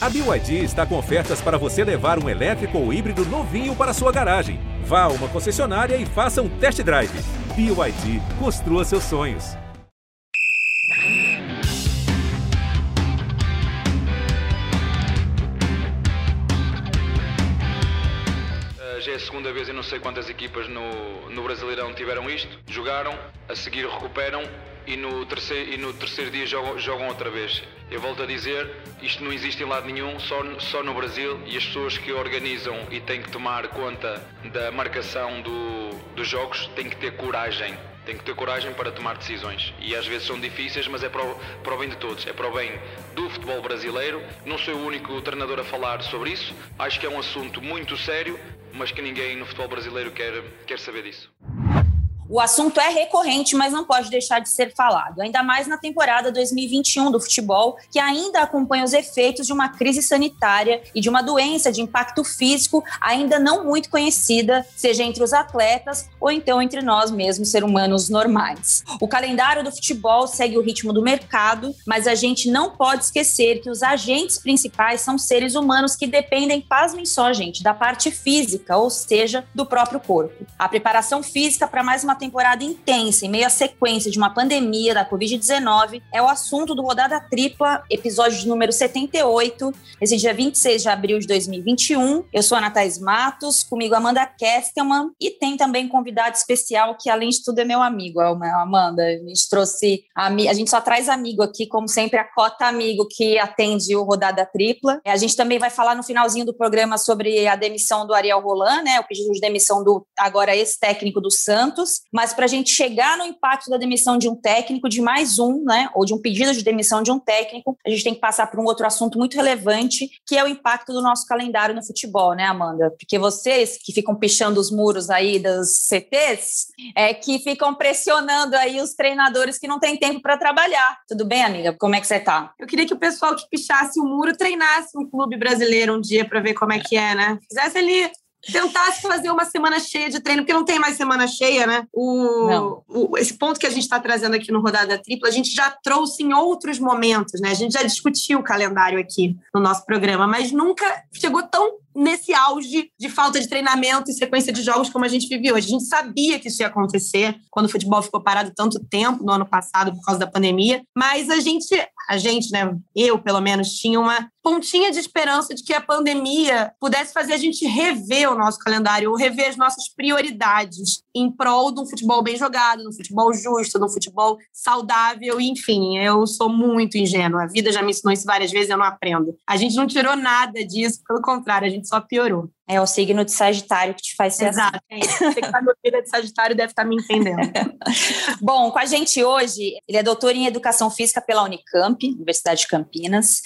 A BYD está com ofertas para você levar um elétrico ou híbrido novinho para sua garagem. Vá a uma concessionária e faça um test drive. BYD, construa seus sonhos. Uh, Já é a segunda vez e não sei quantas equipas no, no Brasileirão tiveram isto. Jogaram, a seguir recuperam e no terceiro, e no terceiro dia jogam, jogam outra vez. Eu volto a dizer, isto não existe em lado nenhum, só, só no Brasil e as pessoas que organizam e têm que tomar conta da marcação do, dos jogos têm que ter coragem. Têm que ter coragem para tomar decisões. E às vezes são difíceis, mas é para o bem de todos. É para o bem do futebol brasileiro. Não sou o único treinador a falar sobre isso. Acho que é um assunto muito sério, mas que ninguém no futebol brasileiro quer, quer saber disso. O assunto é recorrente, mas não pode deixar de ser falado, ainda mais na temporada 2021 do futebol, que ainda acompanha os efeitos de uma crise sanitária e de uma doença de impacto físico ainda não muito conhecida, seja entre os atletas ou então entre nós mesmos, seres humanos normais. O calendário do futebol segue o ritmo do mercado, mas a gente não pode esquecer que os agentes principais são seres humanos que dependem, pasmem só, gente, da parte física, ou seja, do próprio corpo. A preparação física para mais uma temporada intensa em meio à sequência de uma pandemia da Covid-19 é o assunto do Rodada Tripla, episódio de número 78, esse dia 26 de abril de 2021. Eu sou a Natais Matos, comigo Amanda Kestelman e tem também um convidado especial que, além de tudo, é meu amigo, Amanda. A gente trouxe, a gente só traz amigo aqui, como sempre, a cota amigo que atende o Rodada Tripla. A gente também vai falar no finalzinho do programa sobre a demissão do Ariel Roland, né, o pedido de demissão do agora ex-técnico do Santos mas para a gente chegar no impacto da demissão de um técnico, de mais um, né, ou de um pedido de demissão de um técnico, a gente tem que passar por um outro assunto muito relevante, que é o impacto do nosso calendário no futebol, né, Amanda? Porque vocês que ficam pichando os muros aí das CTs, é que ficam pressionando aí os treinadores que não têm tempo para trabalhar. Tudo bem, amiga? Como é que você tá? Eu queria que o pessoal que pichasse o muro treinasse um clube brasileiro um dia para ver como é que é, né? Fizesse ali tentasse fazer uma semana cheia de treino, porque não tem mais semana cheia, né? O, o esse ponto que a gente está trazendo aqui no Rodada Tripla, a gente já trouxe em outros momentos, né? A gente já discutiu o calendário aqui no nosso programa, mas nunca chegou tão nesse auge de falta de treinamento e sequência de jogos como a gente vive hoje. A gente sabia que isso ia acontecer quando o futebol ficou parado tanto tempo no ano passado por causa da pandemia, mas a gente, a gente, né, eu pelo menos, tinha uma pontinha de esperança de que a pandemia pudesse fazer a gente rever o nosso calendário ou rever as nossas prioridades em prol de um futebol bem jogado, de um futebol justo, de um futebol saudável, enfim, eu sou muito ingênua. A vida já me ensinou isso várias vezes, eu não aprendo. A gente não tirou nada disso, pelo contrário, a gente só piorou. É o signo de Sagitário que te faz ser Exato. assim. Você que está no de Sagitário deve estar me entendendo. Bom, com a gente hoje, ele é doutor em Educação Física pela Unicamp, Universidade de Campinas,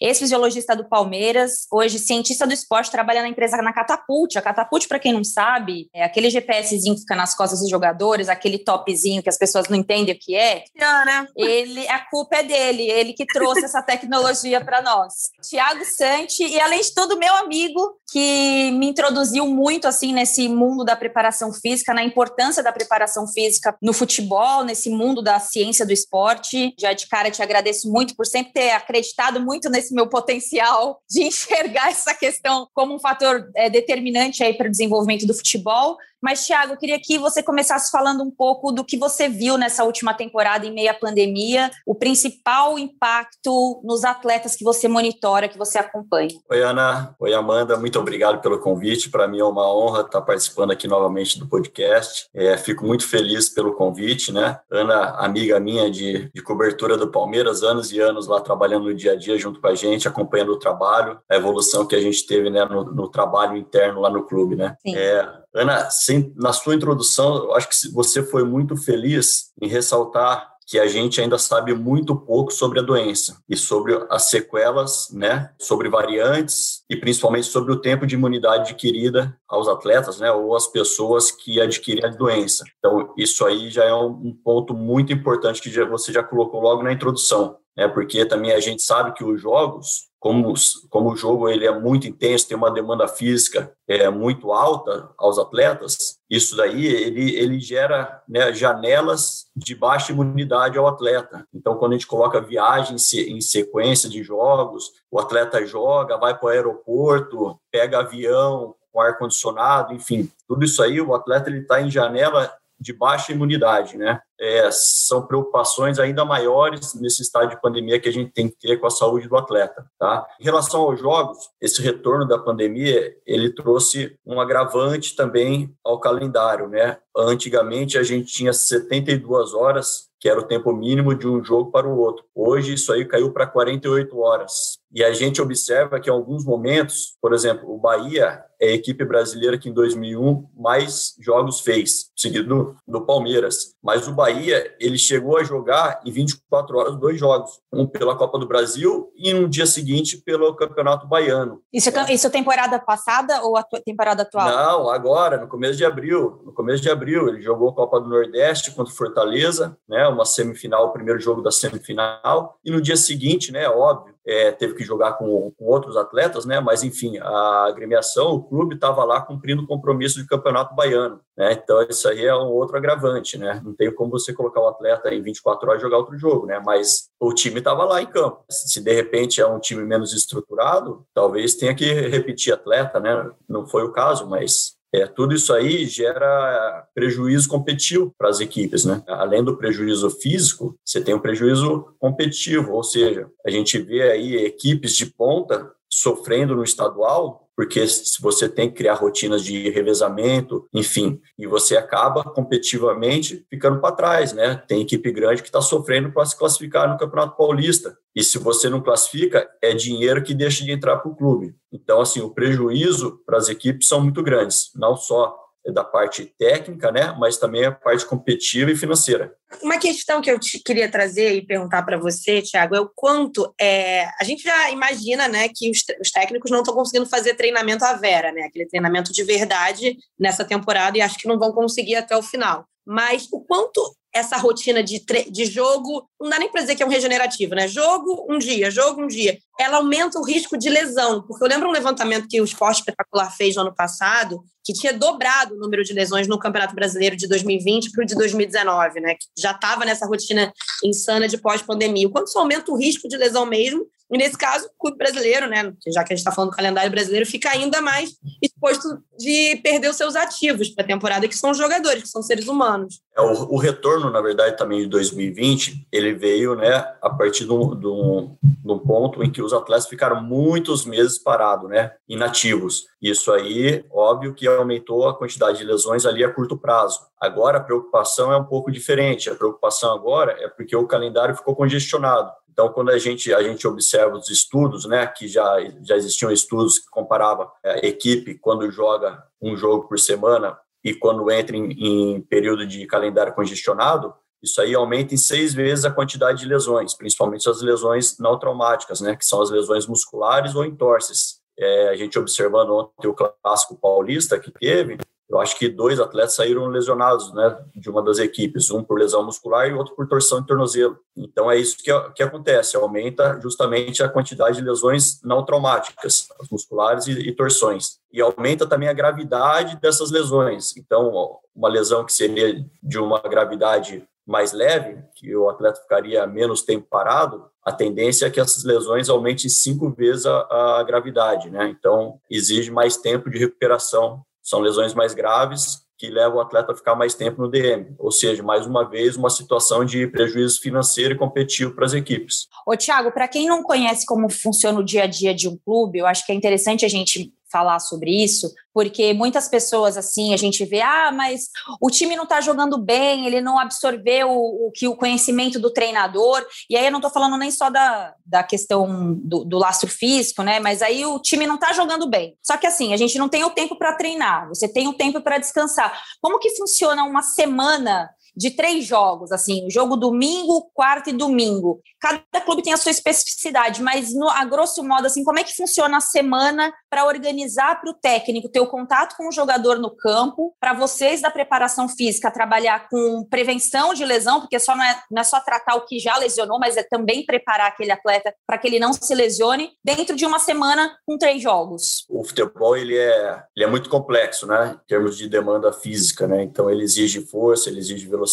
ex-fisiologista do Palmeiras, hoje cientista do esporte, trabalha na empresa na Catapult. A Catapult, para quem não sabe, é aquele GPSzinho que fica nas costas dos jogadores, aquele topzinho que as pessoas não entendem o que é. né? Ele, a culpa é dele, ele que trouxe essa tecnologia para nós. Tiago Santi, e além de tudo, meu amigo, que me introduziu muito assim nesse mundo da preparação física, na importância da preparação física no futebol, nesse mundo da ciência do esporte. Já de cara te agradeço muito por sempre ter acreditado muito nesse meu potencial de enxergar essa questão como um fator é, determinante aí para o desenvolvimento do futebol. Mas, Thiago, eu queria que você começasse falando um pouco do que você viu nessa última temporada em meio à pandemia, o principal impacto nos atletas que você monitora, que você acompanha. Oi, Ana. Oi, Amanda. Muito obrigado pelo convite. Para mim é uma honra estar participando aqui novamente do podcast. É, fico muito feliz pelo convite, né? Ana, amiga minha de, de cobertura do Palmeiras, anos e anos lá trabalhando no dia a dia junto com a gente, acompanhando o trabalho, a evolução que a gente teve né, no, no trabalho interno lá no clube, né? Sim. É, Ana, sem, na sua introdução, eu acho que você foi muito feliz em ressaltar que a gente ainda sabe muito pouco sobre a doença e sobre as sequelas, né, sobre variantes e principalmente sobre o tempo de imunidade adquirida aos atletas, né, ou às pessoas que adquirem a doença. Então, isso aí já é um ponto muito importante que você já colocou logo na introdução, né, porque também a gente sabe que os jogos como, como o jogo ele é muito intenso, tem uma demanda física é, muito alta aos atletas, isso daí ele, ele gera né, janelas de baixa imunidade ao atleta. Então, quando a gente coloca viagem em sequência de jogos, o atleta joga, vai para o aeroporto, pega avião com ar-condicionado, enfim, tudo isso aí, o atleta está em janela de baixa imunidade, né? É, são preocupações ainda maiores nesse estado de pandemia que a gente tem que ter com a saúde do atleta, tá? Em relação aos jogos, esse retorno da pandemia, ele trouxe um agravante também ao calendário, né? Antigamente a gente tinha 72 horas que era o tempo mínimo de um jogo para o outro. Hoje isso aí caiu para 48 horas. E a gente observa que em alguns momentos, por exemplo, o Bahia é a equipe brasileira que em 2001 mais jogos fez, seguido do Palmeiras. Mas o Bahia, ele chegou a jogar em 24 horas dois jogos, um pela Copa do Brasil e no dia seguinte pelo Campeonato Baiano. Isso, é, isso é temporada passada ou a temporada atual? Não, agora, no começo de abril. No começo de abril, ele jogou a Copa do Nordeste contra o Fortaleza, né, uma semifinal, o primeiro jogo da semifinal, e no dia seguinte, né, óbvio, é, teve que jogar com, com, outros atletas, né? Mas enfim, a agremiação, o clube estava lá cumprindo o compromisso de campeonato baiano, né? Então isso aí é um outro agravante, né? Não tem como você colocar o atleta em 24 horas jogar outro jogo, né? Mas o time estava lá em campo. Se de repente é um time menos estruturado, talvez tenha que repetir atleta, né? Não foi o caso, mas é, tudo isso aí gera prejuízo competitivo para as equipes, né? Além do prejuízo físico, você tem um prejuízo competitivo, ou seja, a gente vê aí equipes de ponta sofrendo no estadual porque se você tem que criar rotinas de revezamento, enfim, e você acaba competitivamente ficando para trás, né? Tem equipe grande que está sofrendo para se classificar no Campeonato Paulista. E se você não classifica, é dinheiro que deixa de entrar para o clube. Então, assim, o prejuízo para as equipes são muito grandes, não só da parte técnica, né, mas também a parte competitiva e financeira. Uma questão que eu queria trazer e perguntar para você, Thiago, é o quanto é, a gente já imagina, né, que os, os técnicos não estão conseguindo fazer treinamento à vera, né, aquele treinamento de verdade nessa temporada e acho que não vão conseguir até o final. Mas o quanto essa rotina de, de jogo, não dá nem para dizer que é um regenerativo, né? Jogo um dia, jogo um dia. Ela aumenta o risco de lesão, porque eu lembro um levantamento que o Esporte Espetacular fez no ano passado, que tinha dobrado o número de lesões no Campeonato Brasileiro de 2020 para o de 2019, né? Que já estava nessa rotina insana de pós-pandemia. O quanto isso aumenta o risco de lesão mesmo e nesse caso, o clube brasileiro, né, já que a gente está falando do calendário brasileiro, fica ainda mais exposto de perder os seus ativos para a temporada, que são os jogadores, que são seres humanos. É, o, o, retorno, na verdade, também de 2020, ele veio né, a partir de um, ponto em que os atletas ficaram muitos meses parados, né, inativos. Isso aí, óbvio que aumentou a quantidade de lesões ali a curto prazo. Agora, a preocupação é um pouco diferente. A preocupação agora é porque o calendário ficou congestionado. Então, quando a gente, a gente observa os estudos, né, que já, já existiam estudos que comparavam a é, equipe quando joga um jogo por semana e quando entra em, em período de calendário congestionado, isso aí aumenta em seis vezes a quantidade de lesões, principalmente as lesões não traumáticas, né, que são as lesões musculares ou entorses. É, a gente observando ontem o clássico paulista que teve, eu acho que dois atletas saíram lesionados, né, de uma das equipes, um por lesão muscular e outro por torção de tornozelo. Então é isso que, que acontece, aumenta justamente a quantidade de lesões não traumáticas, musculares e, e torções. E aumenta também a gravidade dessas lesões. Então, uma lesão que seria de uma gravidade mais leve, que o atleta ficaria menos tempo parado, a tendência é que essas lesões aumentem cinco vezes a, a gravidade, né? Então, exige mais tempo de recuperação são lesões mais graves que levam o atleta a ficar mais tempo no DM, ou seja, mais uma vez, uma situação de prejuízo financeiro e competitivo para as equipes. Ô, Tiago, para quem não conhece como funciona o dia a dia de um clube, eu acho que é interessante a gente falar sobre isso, porque muitas pessoas assim a gente vê, ah, mas o time não está jogando bem, ele não absorveu o, o, que o conhecimento do treinador, e aí eu não estou falando nem só da, da questão do, do lastro físico, né? Mas aí o time não está jogando bem. Só que assim, a gente não tem o tempo para treinar, você tem o tempo para descansar. Como que funciona uma semana de três jogos, assim, jogo domingo, quarto e domingo. Cada clube tem a sua especificidade, mas no, a grosso modo, assim, como é que funciona a semana para organizar para o técnico ter o contato com o jogador no campo, para vocês da preparação física trabalhar com prevenção de lesão, porque só não é, não é só tratar o que já lesionou, mas é também preparar aquele atleta para que ele não se lesione dentro de uma semana com três jogos. O futebol ele é, ele é muito complexo, né, em termos de demanda física, né? Então ele exige força, ele exige velocidade,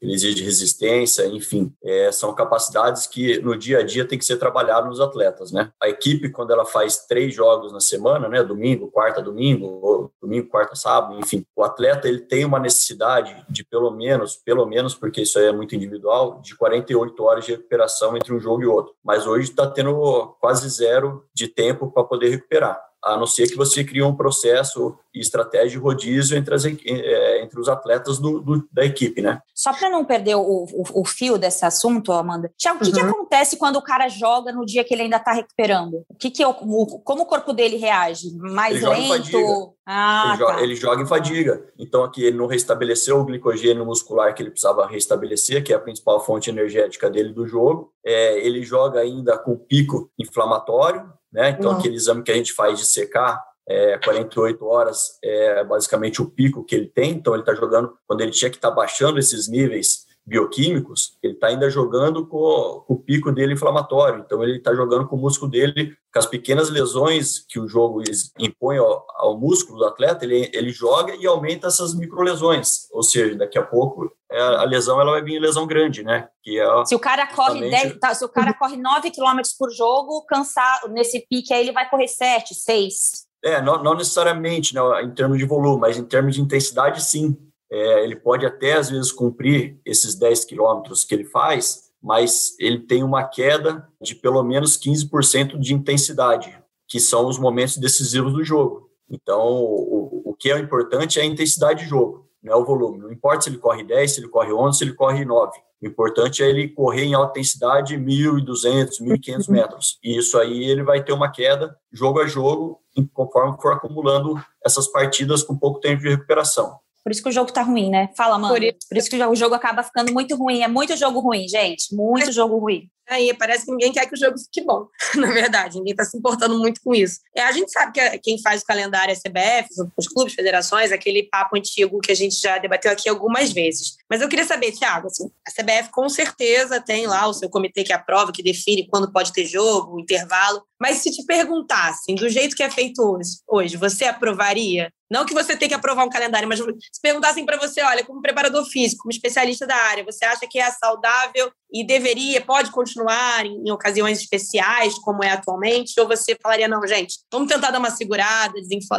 ele exige resistência, enfim, é, são capacidades que no dia a dia tem que ser trabalhado nos atletas, né? A equipe quando ela faz três jogos na semana, né, domingo, quarta, domingo, domingo, quarta, sábado, enfim, o atleta ele tem uma necessidade de pelo menos, pelo menos porque isso aí é muito individual, de 48 horas de recuperação entre um jogo e outro. Mas hoje está tendo quase zero de tempo para poder recuperar a não ser que você crie um processo e estratégia de rodízio entre, as, é, entre os atletas do, do, da equipe, né? Só para não perder o, o, o, fio desse assunto, Amanda, Tiago, o que, uhum. que, acontece quando o cara joga no dia que ele ainda está recuperando? O que, que o, como o corpo dele reage? Mais lento? Ah, ele, tá. joga, ele joga em fadiga. Então, aqui ele não restabeleceu o glicogênio muscular que ele precisava restabelecer, que é a principal fonte energética dele do jogo. É, ele joga ainda com pico inflamatório, né? Então, uhum. aquele exame que a gente faz de secar, é, 48 horas é basicamente o pico que ele tem. Então, ele está jogando, quando ele tinha que estar tá baixando esses níveis bioquímicos, ele está ainda jogando com, o pico dele inflamatório. Então, ele está jogando com o músculo dele, com as pequenas lesões que o jogo impõe ao, ao músculo do atleta, ele, ele joga e aumenta essas microlesões. Ou seja, daqui a pouco é, a lesão ela vai vir lesão grande, né? Que é se o cara corre 10, tá, se o cara corre 9 km por jogo, cansar nesse pique aí ele vai correr 7, 6. É, não, não necessariamente né, em termos de volume, mas em termos de intensidade, sim. É, ele pode até às vezes cumprir esses 10 quilômetros que ele faz, mas ele tem uma queda de pelo menos 15% de intensidade, que são os momentos decisivos do jogo. Então, o, o que é importante é a intensidade de jogo não é o volume. Não importa se ele corre 10, se ele corre 11, se ele corre 9. O importante é ele correr em alta intensidade 1.200, 1.500 metros. E isso aí ele vai ter uma queda jogo a jogo, conforme for acumulando essas partidas com pouco tempo de recuperação. Por isso que o jogo tá ruim, né? Fala, mano. Por, Por isso que o jogo acaba ficando muito ruim. É muito jogo ruim, gente. Muito jogo ruim. Aí parece que ninguém quer que o jogo fique bom, na verdade. Ninguém está se importando muito com isso. E a gente sabe que quem faz o calendário é a CBF, os clubes, federações, aquele papo antigo que a gente já debateu aqui algumas vezes. Mas eu queria saber, Thiago, assim, a CBF com certeza tem lá o seu comitê que aprova, que define quando pode ter jogo, o intervalo. Mas se te perguntassem, do jeito que é feito hoje, hoje você aprovaria? Não que você tenha que aprovar um calendário, mas se perguntassem para você, olha, como preparador físico, como especialista da área, você acha que é saudável e deveria, pode continuar em, em, ocasiões especiais, como é atualmente? Ou você falaria, não, gente, vamos tentar dar uma segurada,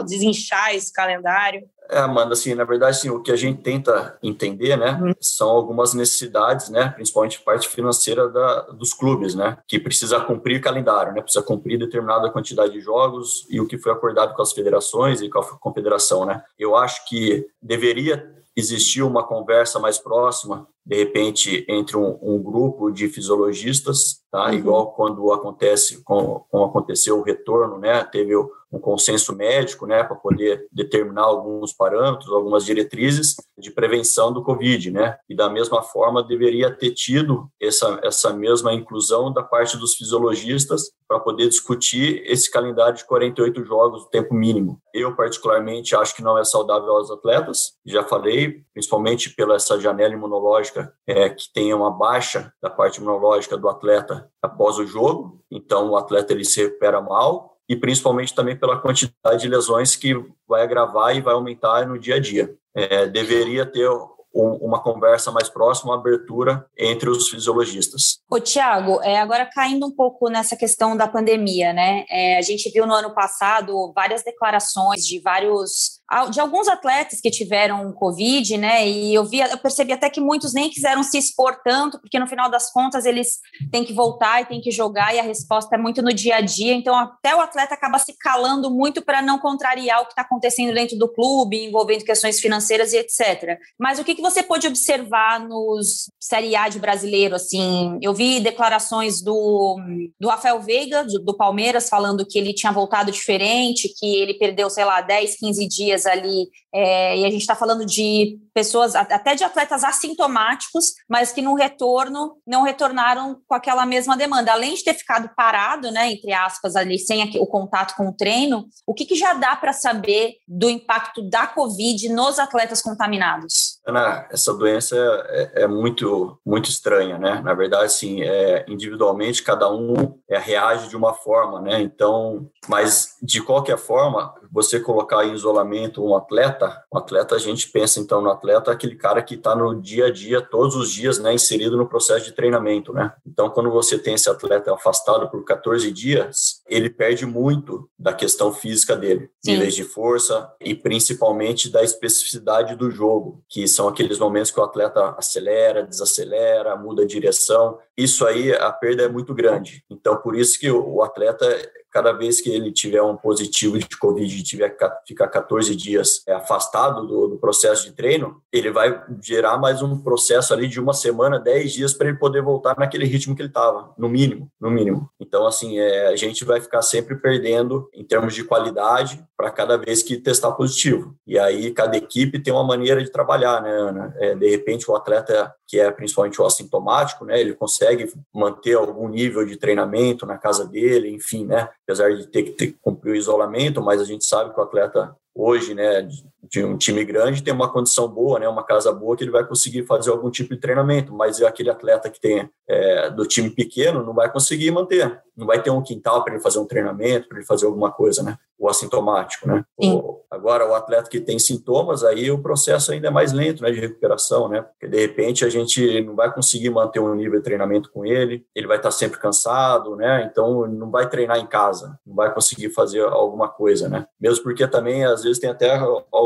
desinchar esse calendário? É, Amanda, assim, na verdade, assim, o que a gente tenta entender, né, uhum. são algumas necessidades, né, principalmente parte financeira da, dos clubes, né, que precisa cumprir calendário, né, precisa cumprir determinada quantidade de jogos e o que foi acordado com as federações e com a confederação, né. Eu acho que deveria existir uma conversa mais próxima de repente entre um, um, grupo de fisiologistas, tá? Uhum. Igual quando acontece, com, com aconteceu o retorno, né? Teve um consenso médico, né, para poder determinar alguns parâmetros, algumas diretrizes de prevenção do Covid, né? E da mesma forma deveria ter tido essa essa mesma inclusão da parte dos fisiologistas para poder discutir esse calendário de 48 jogos, o tempo mínimo. Eu particularmente acho que não é saudável aos atletas, já falei, principalmente pela essa janela imunológica é, que tenha uma baixa da parte imunológica do atleta após o jogo, então o atleta ele se recupera mal e principalmente também pela quantidade de lesões que vai agravar e vai aumentar no dia a dia. É, deveria ter uma conversa mais próxima, uma abertura entre os fisiologistas. Ô, Tiago, é, agora caindo um pouco nessa questão da pandemia, né? É, a gente viu no ano passado várias declarações de vários de alguns atletas que tiveram Covid, né? E eu vi, eu percebi até que muitos nem quiseram se expor tanto, porque no final das contas eles têm que voltar e têm que jogar, e a resposta é muito no dia a dia. Então, até o atleta acaba se calando muito para não contrariar o que está acontecendo dentro do clube, envolvendo questões financeiras e etc. Mas o que, que você pôde observar nos Série A de brasileiro? Assim, eu vi declarações do, do Rafael Veiga, do, do Palmeiras, falando que ele tinha voltado diferente, que ele perdeu, sei lá, 10, 15 dias dias ali, é, e a gente está falando de pessoas, até de atletas assintomáticos, mas que no retorno não retornaram com aquela mesma demanda. Além de ter ficado parado, né, entre aspas, ali, sem o contato com o treino, o que, que já dá para saber do impacto da Covid nos atletas contaminados? Ana, essa doença é, é, muito, muito estranha, né? Na verdade, assim, é, individualmente, cada um é, reage de uma forma, né? Então, mas de qualquer forma, você colocar em isolamento um atleta, um atleta, a gente pensa então no atleta, aquele cara que está no dia a dia, todos os dias, né, inserido no processo de treinamento, né? Então, quando você tem esse atleta afastado por 14 dias, ele perde muito da questão física dele, Sim. níveis de força e principalmente da especificidade do jogo, que são aqueles momentos que o atleta acelera, desacelera, muda a direção. Isso aí, a perda é muito grande. Então, por isso que o atleta cada vez que ele tiver um positivo de Covid e tiver ficar 14 dias é, afastado do, do, processo de treino, ele vai gerar mais um processo ali de uma semana, 10 dias para ele poder voltar naquele ritmo que ele estava, no mínimo, no mínimo. Então, assim, é, a gente vai ficar sempre perdendo em termos de qualidade para cada vez que testar positivo. E aí, cada equipe tem uma maneira de trabalhar, né, Ana? É, de repente, o atleta que é principalmente o assintomático, né, ele consegue manter algum nível de treinamento na casa dele, enfim, né, apesar de ter que, ter cumprir o isolamento, mas a gente sabe que o atleta hoje, né, de um time grande tem uma condição boa, né, uma casa boa que ele vai conseguir fazer algum tipo de treinamento, mas aquele atleta que tem é, do time pequeno não vai conseguir manter, não vai ter um quintal para ele fazer um treinamento, para ele fazer alguma coisa, né, o assintomático, né. O, agora o atleta que tem sintomas, aí o processo ainda é mais lento, né, de recuperação, né, porque de repente a gente não vai conseguir manter um nível de treinamento com ele, ele vai estar sempre cansado, né, então não vai treinar em casa, não vai conseguir fazer alguma coisa, né, mesmo porque também às vezes tem até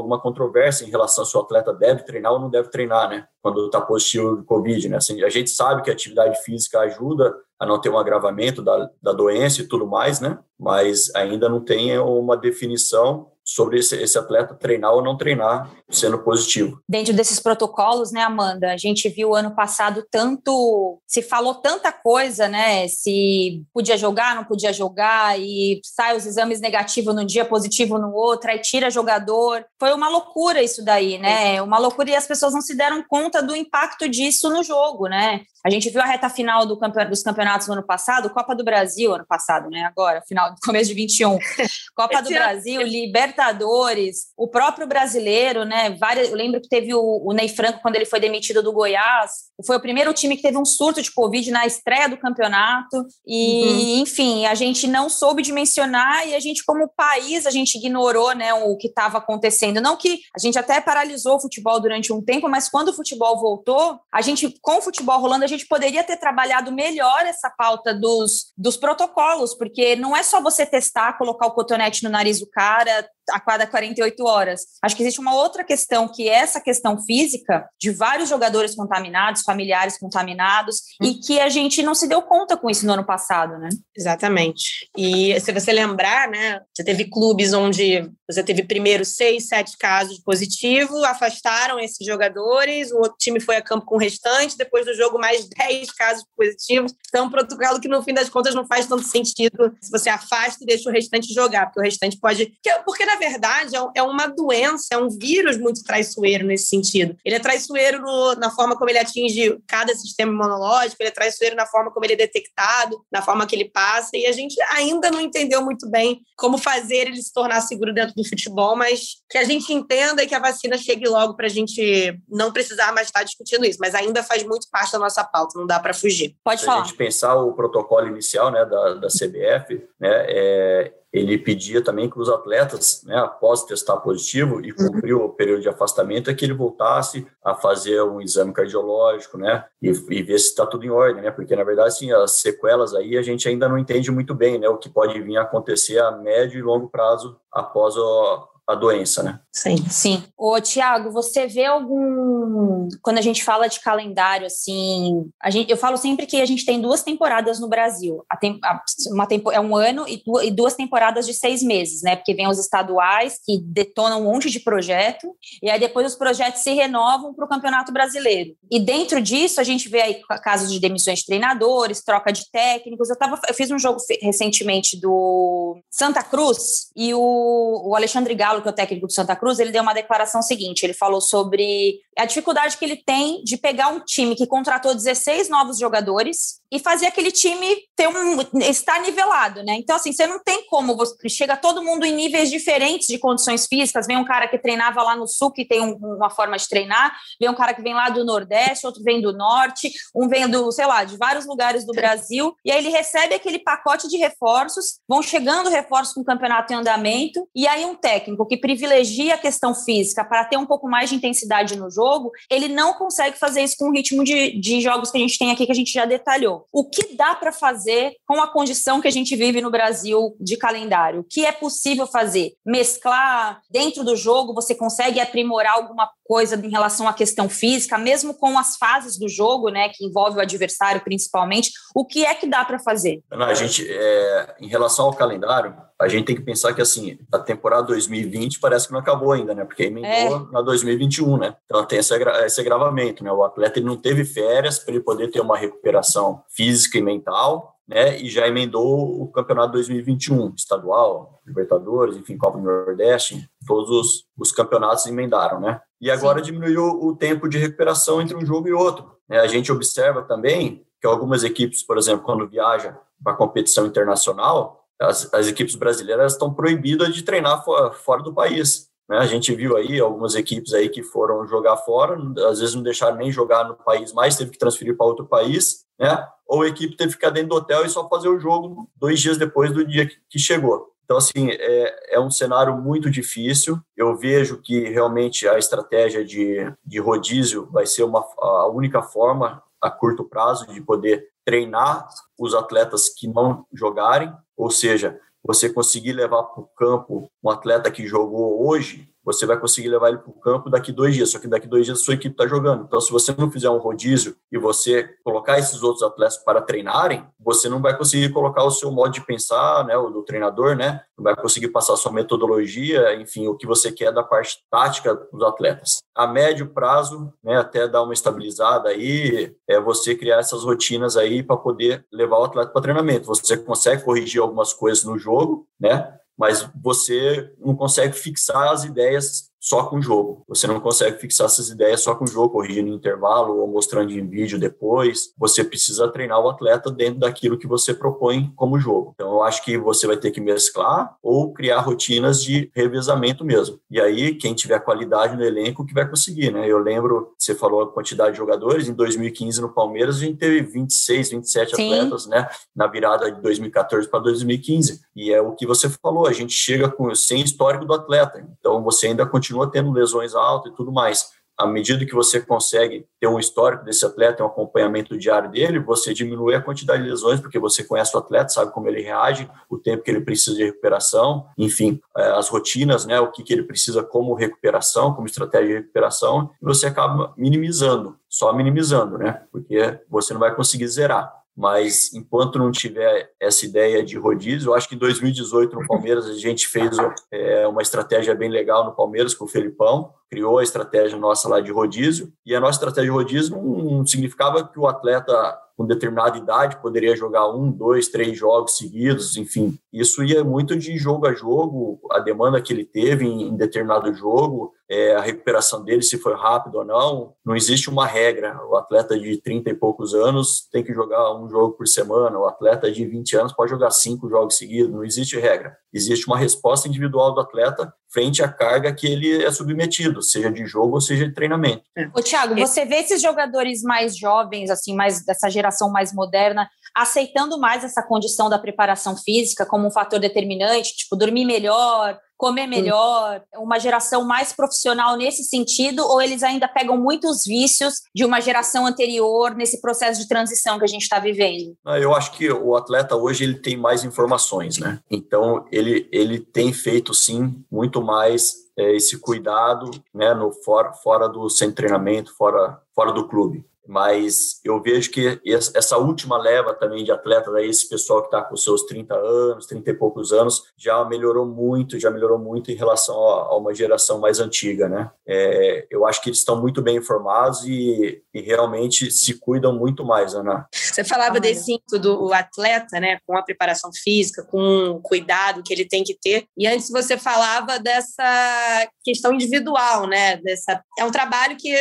alguma controvérsia em relação se o atleta deve treinar ou não deve treinar, né? Quando está positivo de Covid, né? Assim, a gente sabe que a atividade física ajuda a não ter um agravamento da, da doença e tudo mais, né? Mas ainda não tem uma definição sobre esse, esse, atleta treinar ou não treinar sendo positivo. Dentro desses protocolos, né, Amanda, a gente viu ano passado tanto, se falou tanta coisa, né, se podia jogar, não podia jogar, e sai os exames negativos num dia, positivo no outro, aí tira jogador. Foi uma loucura isso daí, né, uma loucura e as pessoas não se deram conta do impacto disso no jogo, né. A gente viu a reta final do campe dos campeonatos no ano passado, Copa do Brasil ano passado, né, agora, final, começo de 21. Copa do Brasil, Libertadores Libertadores, o próprio brasileiro, né? Várias, eu lembro que teve o, o Ney Franco, quando ele foi demitido do Goiás, foi o primeiro time que teve um surto de Covid na estreia do campeonato. E, uhum. enfim, a gente não soube dimensionar e a gente, como país, a gente ignorou né, o que estava acontecendo. Não que a gente até paralisou o futebol durante um tempo, mas quando o futebol voltou, a gente, com o futebol rolando, a gente poderia ter trabalhado melhor essa pauta dos, dos protocolos, porque não é só você testar, colocar o cotonete no nariz do cara, a cada 48 horas. Acho que existe uma outra questão, que é essa questão física de vários jogadores contaminados, familiares contaminados, hum. e que a gente não se deu conta com isso no ano passado, né? Exatamente. E se você lembrar, né, você teve clubes onde você teve primeiro seis, sete casos positivos, afastaram esses jogadores, o outro time foi a campo com o restante, depois do jogo mais dez casos positivos. Então, um protocolo que no fim das contas não faz tanto sentido se você afasta e deixa o restante jogar, porque o restante pode... Porque, na verdade, é, é uma doença, é um vírus muito traiçoeiro nesse sentido. Ele é traiçoeiro no, na forma como ele atinge cada sistema imunológico, ele é traiçoeiro na forma como ele é detectado, na forma que ele passa, e a gente ainda não entendeu muito bem como fazer ele se tornar seguro dentro do futebol, mas que a gente entenda e que a vacina chegue logo para a gente não precisar mais estar discutindo isso, mas ainda faz muito parte da nossa pauta, não dá para fugir. Pode Se falar. a gente pensar o protocolo inicial né, da, da CBF, né, é, ele pedia também que os atletas, né, após testar positivo e cumprir o período de afastamento, é que ele voltasse a fazer um exame cardiológico, né, e, e ver se está tudo em ordem, né, porque na verdade, assim, as sequelas aí a gente ainda não entende muito bem, né, o que pode vir a acontecer a médio e longo prazo após o, a doença, né? Sim. Sim. Ô, Tiago, você vê algum. Quando a gente fala de calendário, assim. A gente, eu falo sempre que a gente tem duas temporadas no Brasil. A tem, a, uma tempo, é um ano e, e duas temporadas de seis meses, né? Porque vem os estaduais que detonam um monte de projeto, e aí depois os projetos se renovam para o Campeonato Brasileiro. E dentro disso, a gente vê aí casos de demissões de treinadores, troca de técnicos. Eu, tava, eu fiz um jogo recentemente do Santa Cruz e o, o Alexandre Galo Galo, que é o técnico do Santa Cruz, ele deu uma declaração seguinte: ele falou sobre a dificuldade que ele tem de pegar um time que contratou 16 novos jogadores e fazer aquele time ter um estar nivelado, né? Então assim, você não tem como você chega todo mundo em níveis diferentes de condições físicas, vem um cara que treinava lá no sul que tem um, uma forma de treinar, vem um cara que vem lá do Nordeste, outro vem do Norte, um vem do, sei lá, de vários lugares do Brasil, e aí ele recebe aquele pacote de reforços, vão chegando reforços com o campeonato em andamento, e aí um técnico que privilegia a questão física para ter um pouco mais de intensidade no jogo, ele não consegue fazer isso com o ritmo de, de jogos que a gente tem aqui, que a gente já detalhou. O que dá para fazer com a condição que a gente vive no Brasil de calendário? O que é possível fazer? Mesclar dentro do jogo, você consegue aprimorar alguma coisa em relação à questão física, mesmo com as fases do jogo, né, que envolve o adversário principalmente, o que é que dá para fazer? A gente, é, em relação ao calendário, a gente tem que pensar que, assim, a temporada 2020 parece que não acabou ainda, né, porque emendou é. na 2021, né, então tem esse, esse agravamento, né, o atleta ele não teve férias para ele poder ter uma recuperação física e mental, né, e já emendou o campeonato 2021, estadual, Libertadores, enfim, Copa do Nordeste, todos os, os campeonatos emendaram, né? E agora Sim. diminuiu o tempo de recuperação entre um jogo e outro. Né? A gente observa também que algumas equipes, por exemplo, quando viaja para competição internacional, as, as, equipes brasileiras estão proibidas de treinar fora, fora do país. Né? A gente viu aí algumas equipes aí que foram jogar fora, às vezes não deixaram nem jogar no país mais, teve que transferir para outro país, né? Ou a equipe teve que ficar dentro do hotel e só fazer o jogo dois dias depois do dia que chegou. Então, assim, é, é um cenário muito difícil. Eu vejo que realmente a estratégia de, de rodízio vai ser uma, a única forma a curto prazo de poder treinar os atletas que não jogarem, ou seja, você conseguir levar para o campo um atleta que jogou hoje você vai conseguir levar ele para o campo daqui dois dias, só que daqui dois dias a sua equipe está jogando. Então, se você não fizer um rodízio e você colocar esses outros atletas para treinarem, você não vai conseguir colocar o seu modo de pensar, né, o do treinador, né, não vai conseguir passar a sua metodologia, enfim, o que você quer da parte tática dos atletas. A médio prazo, né, até dar uma estabilizada aí, é você criar essas rotinas aí para poder levar o atleta para treinamento. Você consegue corrigir algumas coisas no jogo, né, mas você não consegue fixar as ideias só com o jogo. Você não consegue fixar essas ideias só com o jogo, corrigindo em intervalo ou mostrando em vídeo depois. Você precisa treinar o atleta dentro daquilo que você propõe como jogo. Então, eu acho que você vai ter que mesclar ou criar rotinas de revezamento mesmo. E aí, quem tiver qualidade no elenco que vai conseguir, né? Eu lembro, você falou a quantidade de jogadores, em 2015 no Palmeiras a gente teve 26, 27 Sim. atletas, né? Na virada de 2014 para 2015. E é o que você falou, a gente chega com sem histórico do atleta. Então, você ainda continua continua tendo lesões altas e tudo mais. À medida que você consegue ter um histórico desse atleta, um acompanhamento diário dele, você diminui a quantidade de lesões, porque você conhece o atleta, sabe como ele reage, o tempo que ele precisa de recuperação, enfim, é, as rotinas, né, o que, que ele precisa como recuperação, como estratégia de recuperação, e você acaba minimizando, só minimizando, né, porque você não vai conseguir zerar mas enquanto não tiver essa ideia de rodízio, eu acho que em 2018 no Palmeiras a gente fez é, uma estratégia bem legal no Palmeiras com o Felipão, criou a estratégia nossa lá de rodízio, e a nossa estratégia de rodízio não significava que o atleta com determinada idade poderia jogar um, dois, três jogos seguidos, enfim. Isso ia muito de jogo a jogo, a demanda que ele teve em, em determinado jogo, é, a recuperação dele, se foi rápido ou não. Não existe uma regra. O atleta de 30 e poucos anos tem que jogar um jogo por semana, o atleta de 20 anos pode jogar cinco jogos seguidos, não existe regra. Existe uma resposta individual do atleta frente à carga que ele é submetido, seja de jogo ou seja de treinamento. Ô, Thiago, você vê esses jogadores mais jovens, assim, mais dessa geração mais moderna, aceitando mais essa condição da preparação física como um fator determinante, tipo, dormir melhor, comer melhor, uma geração mais profissional nesse sentido, ou eles ainda pegam muitos vícios de uma geração anterior nesse processo de transição que a gente está vivendo? Ah, eu acho que o atleta hoje ele tem mais informações, né? Então ele, ele tem feito sim muito mais é, esse cuidado, né, no fora, fora do sem treinamento, fora fora do clube. Mas eu vejo que essa última leva também de atleta, daí esse pessoal que está com seus 30 anos, 30 e poucos anos, já melhorou muito, já melhorou muito em relação a, a uma geração mais antiga, né? É, eu acho que eles estão muito bem informados e, e realmente se cuidam muito mais, Ana. Você falava desse do atleta, né, com a preparação física, com o cuidado que ele tem que ter. E antes você falava dessa questão individual, né? Dessa, é um trabalho que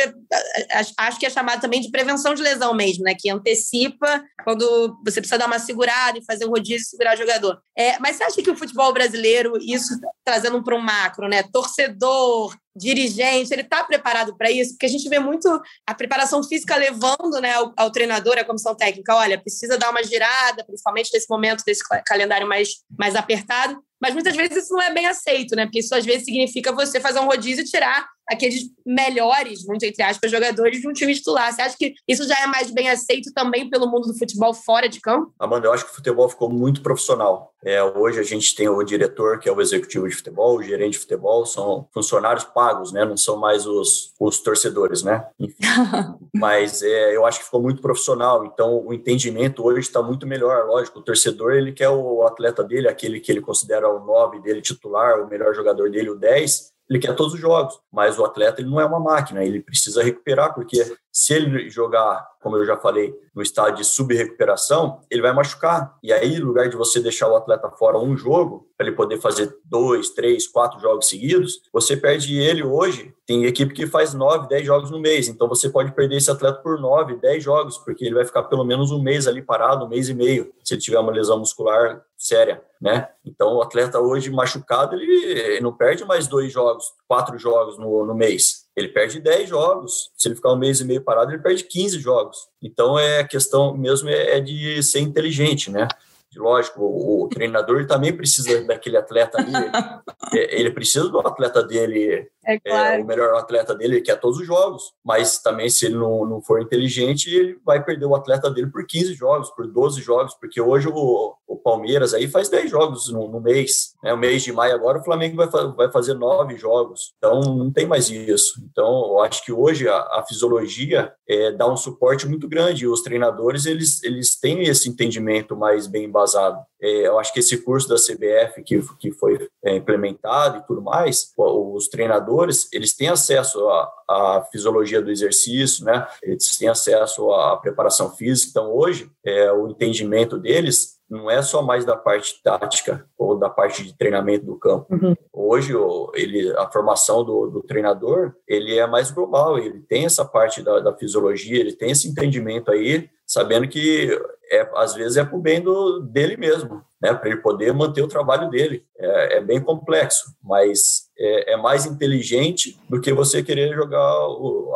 acho que é chamado também de prevenção de lesão mesmo, né? Que antecipa quando você precisa dar uma segurada e fazer um rodízio e segurar o jogador. É, mas você acha que o futebol brasileiro, isso trazendo para um macro, né? Torcedor, dirigente, ele está preparado para isso? Porque a gente vê muito a preparação física levando né, ao, ao, treinador, à comissão técnica, olha, precisa dar uma girada, principalmente nesse momento desse calendário mais, mais apertado, mas muitas vezes isso não é bem aceito, né? Porque isso às vezes significa você fazer um rodízio e tirar aqueles melhores, muito entre aspas, jogadores de um time titular. Você acha que isso já é mais bem aceito também pelo mundo do futebol fora de campo? Amanda, eu acho que o futebol ficou muito profissional. É, hoje a gente tem o diretor, que é o executivo de futebol, o gerente de futebol, são funcionários pagos, né? Não são mais os, os torcedores, né? Mas é, eu acho que ficou muito profissional. Então o entendimento hoje está muito melhor. Lógico, o torcedor ele quer o atleta dele, aquele que ele considera o 9 dele titular, o melhor jogador dele, o 10 ele quer todos os jogos, mas o atleta ele não é uma máquina, ele precisa recuperar, porque se ele jogar, como eu já falei, no estado de subrecuperação, ele vai machucar. E aí, no lugar de você deixar o atleta fora um jogo, para ele poder fazer dois, três, quatro jogos seguidos, você perde ele hoje. Tem equipe que faz nove, dez jogos no mês, então você pode perder esse atleta por nove, dez jogos, porque ele vai ficar pelo menos um mês ali parado, um mês e meio, se ele tiver uma lesão muscular séria, né? Então, o atleta hoje machucado, ele, ele não perde mais dois jogos, quatro jogos no, no mês ele perde 10 jogos. Se ele ficar um mês e meio parado, ele perde 15 jogos. Então, é a questão mesmo é, é de ser inteligente, né? lógico, o, o treinador também precisa daquele atleta ali. É, ele precisa do atleta dele, é, claro. é, o melhor atleta dele, que é todos os jogos. Mas também, se ele não, não for inteligente, ele vai perder o atleta dele por 15 jogos, por 12 jogos, porque hoje o, o Palmeiras aí faz 10 jogos no, no mês. Né? O mês de maio agora, o Flamengo vai, vai fazer 9 jogos. Então, não tem mais isso. Então, eu acho que hoje a, a fisiologia é, dá um suporte muito grande. E os treinadores, eles, eles têm esse entendimento mais bem embasado eu acho que esse curso da CBF que, que foi é, implementado e tudo mais, os treinadores, eles têm acesso à fisiologia do exercício, né? Eles têm acesso à preparação física. Então, hoje, é, o entendimento deles não é só mais da parte tática ou da parte de treinamento do campo. Uhum. Hoje, ele, a formação do, do, treinador, ele é mais global, ele tem essa parte da, da fisiologia, ele tem esse entendimento aí, sabendo que é, às vezes é para o bem do, dele mesmo, né, para ele poder manter o trabalho dele. É, é bem complexo, mas é, é, mais inteligente do que você querer jogar,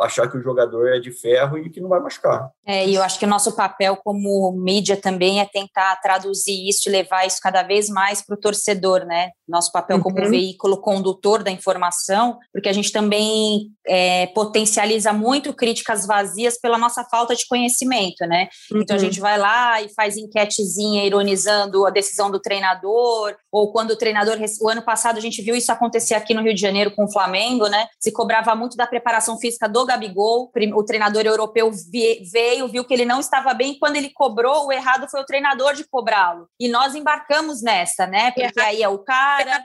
achar que o jogador é de ferro e que não vai machucar. É, e eu acho que o nosso papel como mídia também é tentar traduzir isso e levar isso cada vez mais para o torcedor, né? Nosso papel como uhum. veículo condutor da informação, porque a gente também é, potencializa muito críticas vazias pela nossa falta de conhecimento, né? Uhum. Então a uhum. gente vai lá e faz enquetezinha ironizando a decisão do treinador, ou quando o treinador. O ano passado a gente viu isso acontecer aqui no Rio de Janeiro com o Flamengo, né? Se cobrava muito da preparação física do Gabigol. O treinador europeu veio, viu que ele não estava bem. Quando ele cobrou, o errado foi o treinador de cobrá-lo. E nós embarcamos nessa, né? Porque aí é o cara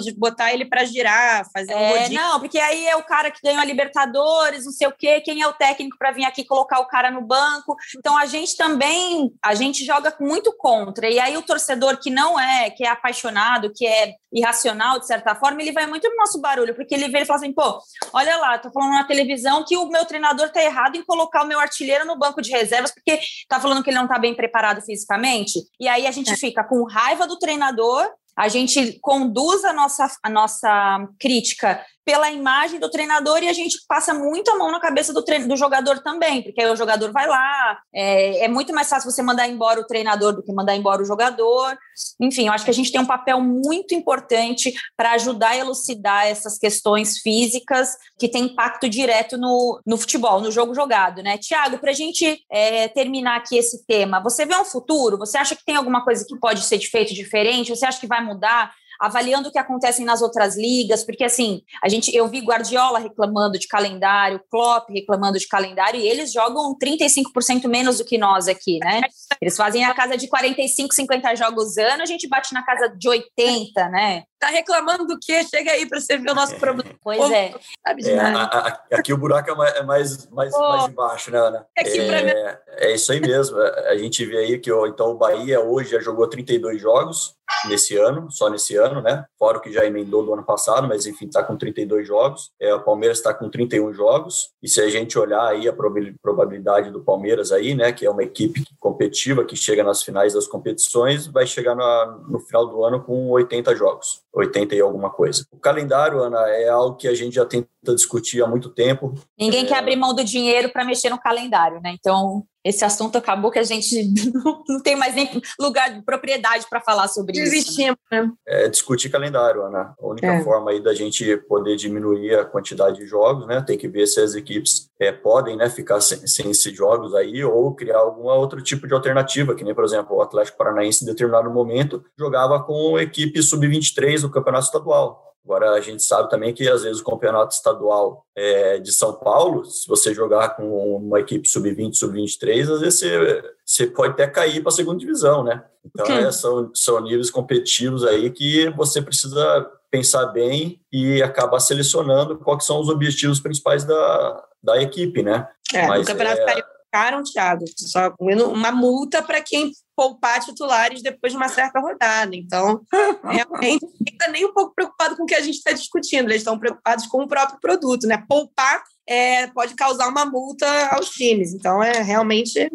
de botar ele para girar, fazer um é, Não, porque aí é o cara que ganhou a Libertadores, não sei o quê, quem é o técnico para vir aqui colocar o cara no banco. Então a gente também, a gente joga muito contra. E aí o torcedor que não é, que é apaixonado, que é irracional de certa forma, ele vai muito no nosso barulho, porque ele vê e fala assim, pô, olha lá, tô falando na televisão que o meu treinador tá errado em colocar o meu artilheiro no banco de reservas, porque tá falando que ele não tá bem preparado fisicamente. E aí a gente é. fica com raiva do treinador a gente conduz a nossa, a nossa crítica pela imagem do treinador e a gente passa muito a mão na cabeça do, do jogador também, porque aí o jogador vai lá, é, é, muito mais fácil você mandar embora o treinador do que mandar embora o jogador. Enfim, eu acho que a gente tem um papel muito importante para ajudar a elucidar essas questões físicas que têm impacto direto no, no futebol, no jogo jogado, né? Tiago, para a gente é, terminar aqui esse tema, você vê um futuro? Você acha que tem alguma coisa que pode ser feito diferente? Você acha que vai mudar? Avaliando o que acontece nas outras ligas, porque assim, a gente eu vi Guardiola reclamando de calendário, Klopp reclamando de calendário, e eles jogam 35% menos do que nós aqui, né? Eles fazem a casa de 45, 50 jogos ano, a gente bate na casa de 80, né? Tá reclamando do quê? Chega aí para você ver o nosso problema. Pois é. é a, a, aqui o buraco é mais, mais, mais embaixo, né, Ana? Aqui é, é isso aí mesmo. A gente vê aí que então, o Bahia hoje já jogou 32 jogos, nesse ano, só nesse ano, né? Fora o que já emendou do ano passado, mas enfim, está com 32 jogos. É, o Palmeiras está com 31 jogos. E se a gente olhar aí a probabilidade do Palmeiras aí, né, que é uma equipe competitiva que chega nas finais das competições, vai chegar no, no final do ano com 80 jogos, 80 e alguma coisa. O calendário, Ana, é algo que a gente já tenta discutir há muito tempo. Ninguém é... quer abrir mão do dinheiro para mexer no calendário, né? Então, esse assunto acabou que a gente não, tem mais nem lugar de propriedade para falar sobre isso. Desistimos, né? É discutir calendário, Ana. A única é. forma aí da gente poder diminuir a quantidade de jogos, né? Tem que ver se as equipes é, podem né, ficar sem, sem esses jogos aí ou criar algum outro tipo de alternativa, que nem, por exemplo, o Atlético Paranaense em determinado momento jogava com equipe sub-23 do Campeonato Estadual. Agora, a gente sabe também que, às vezes, o campeonato estadual é, de São Paulo, se você jogar com uma equipe sub-20, sub-23, às vezes você, você pode até cair para a segunda divisão, né? Então, é, são, são níveis competitivos aí que você precisa pensar bem e acabar selecionando quais são os objetivos principais da, da equipe, né? É, Mas, no Campeonato é... Carioca, Thiago, só uma multa para quem poupar titulares depois de uma certa rodada. Então, realmente, não está nem um pouco preocupado com o que a gente está discutindo, eles estão preocupados com o próprio produto, né? Poupar é, pode causar uma multa aos times. Então, é realmente. É,